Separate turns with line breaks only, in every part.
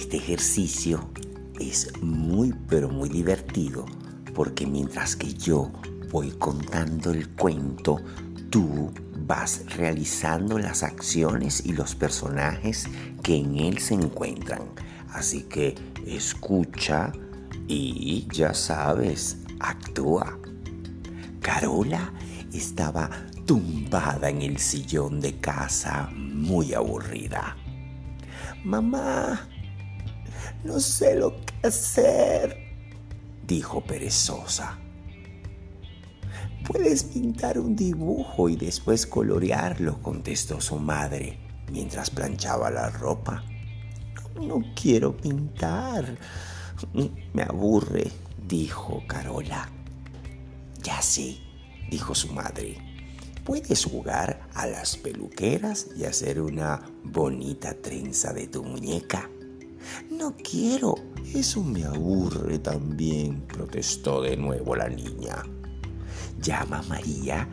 Este ejercicio es muy pero muy divertido porque mientras que yo voy contando el cuento, tú vas realizando las acciones y los personajes que en él se encuentran. Así que escucha y ya sabes, actúa. Carola estaba tumbada en el sillón de casa muy aburrida. Mamá, no sé lo que hacer, dijo perezosa. Puedes pintar un dibujo y después colorearlo, contestó su madre mientras planchaba la ropa. No quiero pintar. Me aburre, dijo Carola. Ya sé, dijo su madre. Puedes jugar a las peluqueras y hacer una bonita trenza de tu muñeca. No quiero, eso me aburre también, protestó de nuevo la niña. Llama a María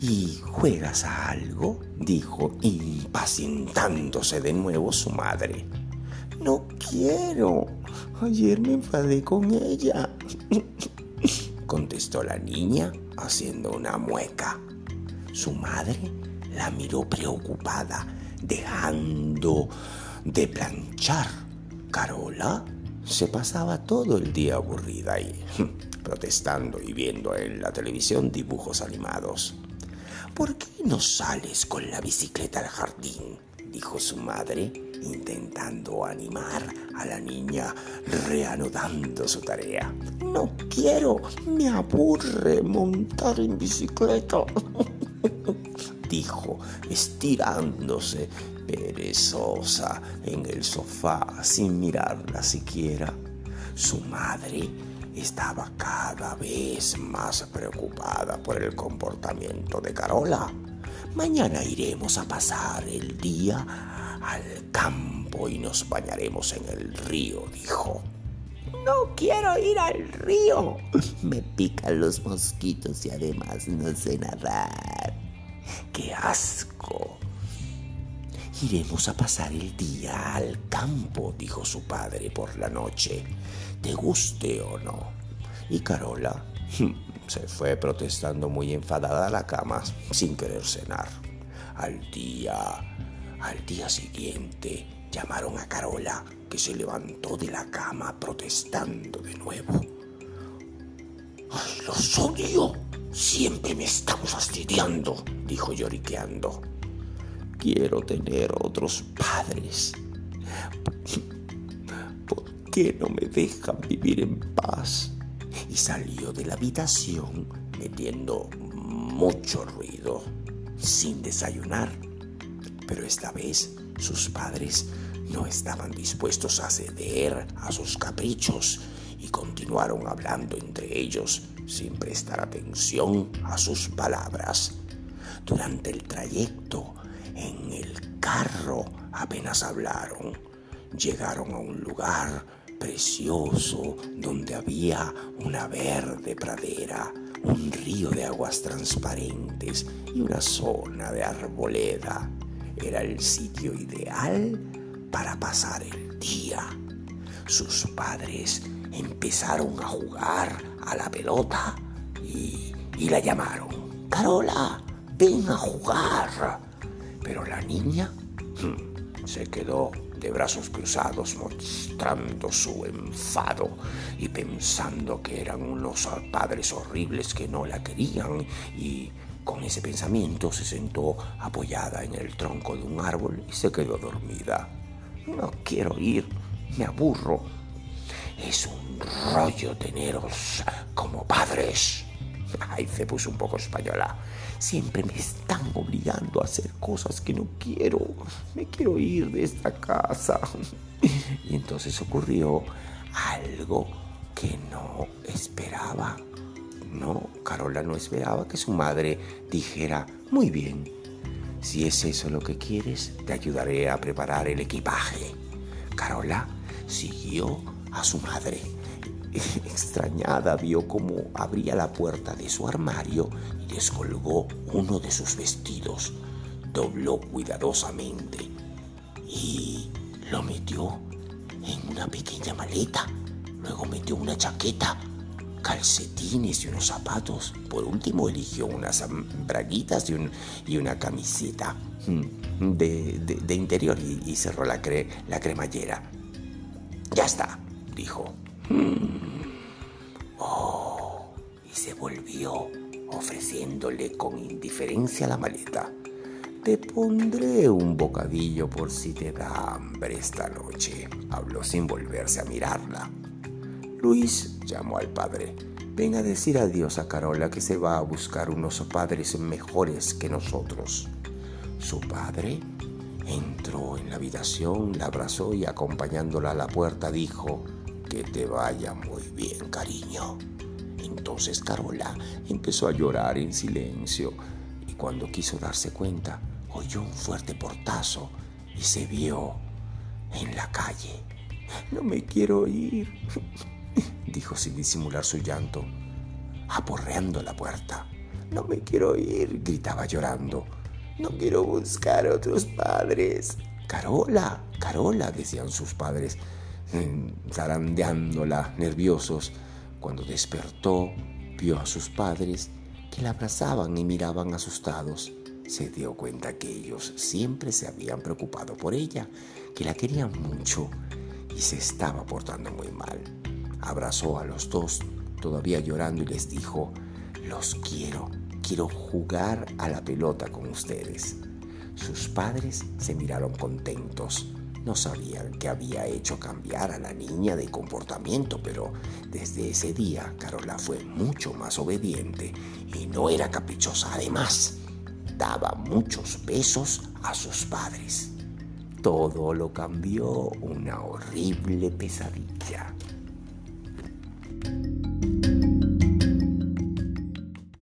y juegas a algo, dijo impacientándose de nuevo su madre. No quiero. Ayer me enfadé con ella, contestó la niña haciendo una mueca. Su madre la miró preocupada, dejando de planchar. Carola se pasaba todo el día aburrida y protestando y viendo en la televisión dibujos animados. ¿Por qué no sales con la bicicleta al jardín? dijo su madre, intentando animar a la niña, reanudando su tarea. No quiero, me aburre montar en bicicleta, dijo, estirándose perezosa en el sofá sin mirarla siquiera. Su madre estaba cada vez más preocupada por el comportamiento de Carola. Mañana iremos a pasar el día al campo y nos bañaremos en el río, dijo. No quiero ir al río. Me pican los mosquitos y además no sé nadar. ¡Qué asco! Iremos a pasar el día al campo, dijo su padre por la noche, te guste o no. Y Carola se fue protestando muy enfadada a la cama sin querer cenar. Al día, al día siguiente, llamaron a Carola, que se levantó de la cama protestando de nuevo. ¡Ay, los odio! Siempre me están fastidiando, dijo lloriqueando. Quiero tener otros padres. ¿Por qué no me dejan vivir en paz? Y salió de la habitación metiendo mucho ruido, sin desayunar. Pero esta vez sus padres no estaban dispuestos a ceder a sus caprichos y continuaron hablando entre ellos sin prestar atención a sus palabras. Durante el trayecto en el carro apenas hablaron. Llegaron a un lugar precioso donde había una verde pradera, un río de aguas transparentes y una zona de arboleda. Era el sitio ideal para pasar el día. Sus padres empezaron a jugar a la pelota y, y la llamaron. Carola, ven a jugar. Pero la niña hmm, se quedó de brazos cruzados mostrando su enfado y pensando que eran unos padres horribles que no la querían y con ese pensamiento se sentó apoyada en el tronco de un árbol y se quedó dormida. No quiero ir, me aburro. Es un rollo teneros como padres. Ay, se puso un poco española. Siempre me están obligando a hacer cosas que no quiero. Me quiero ir de esta casa. Y entonces ocurrió algo que no esperaba. No, Carola no esperaba que su madre dijera, muy bien, si es eso lo que quieres, te ayudaré a preparar el equipaje. Carola siguió a su madre Extrañada vio cómo abría la puerta de su armario y descolgó uno de sus vestidos. Dobló cuidadosamente y lo metió en una pequeña maleta. Luego metió una chaqueta, calcetines y unos zapatos. Por último eligió unas braguitas y, una camiseta mm, de, interior y, cerró la, la cremallera. Ya está, dijo. Mm. Oh, y se volvió ofreciéndole con indiferencia la maleta. Te pondré un bocadillo por si te da hambre esta noche, habló sin volverse a mirarla. Luis llamó al padre. Ven a decir adiós a Carola que se va a buscar unos padres mejores que nosotros. Su padre entró en la habitación, la abrazó y acompañándola a la puerta dijo, que te vaya muy bien, cariño. Entonces Carola empezó a llorar en silencio y cuando quiso darse cuenta, oyó un fuerte portazo y se vio en la calle. No me quiero ir, dijo sin disimular su llanto, aporreando la puerta. No me quiero ir, gritaba llorando. No quiero buscar otros padres. Carola, Carola, decían sus padres, zarandeándola, nerviosos. Cuando despertó, vio a sus padres que la abrazaban y miraban asustados. Se dio cuenta que ellos siempre se habían preocupado por ella, que la querían mucho y se estaba portando muy mal. Abrazó a los dos, todavía llorando, y les dijo, los quiero, quiero jugar a la pelota con ustedes. Sus padres se miraron contentos no sabían que había hecho cambiar a la niña de comportamiento, pero desde ese día Carola fue mucho más obediente y no era caprichosa. Además, daba muchos besos a sus padres. Todo lo cambió una horrible pesadilla.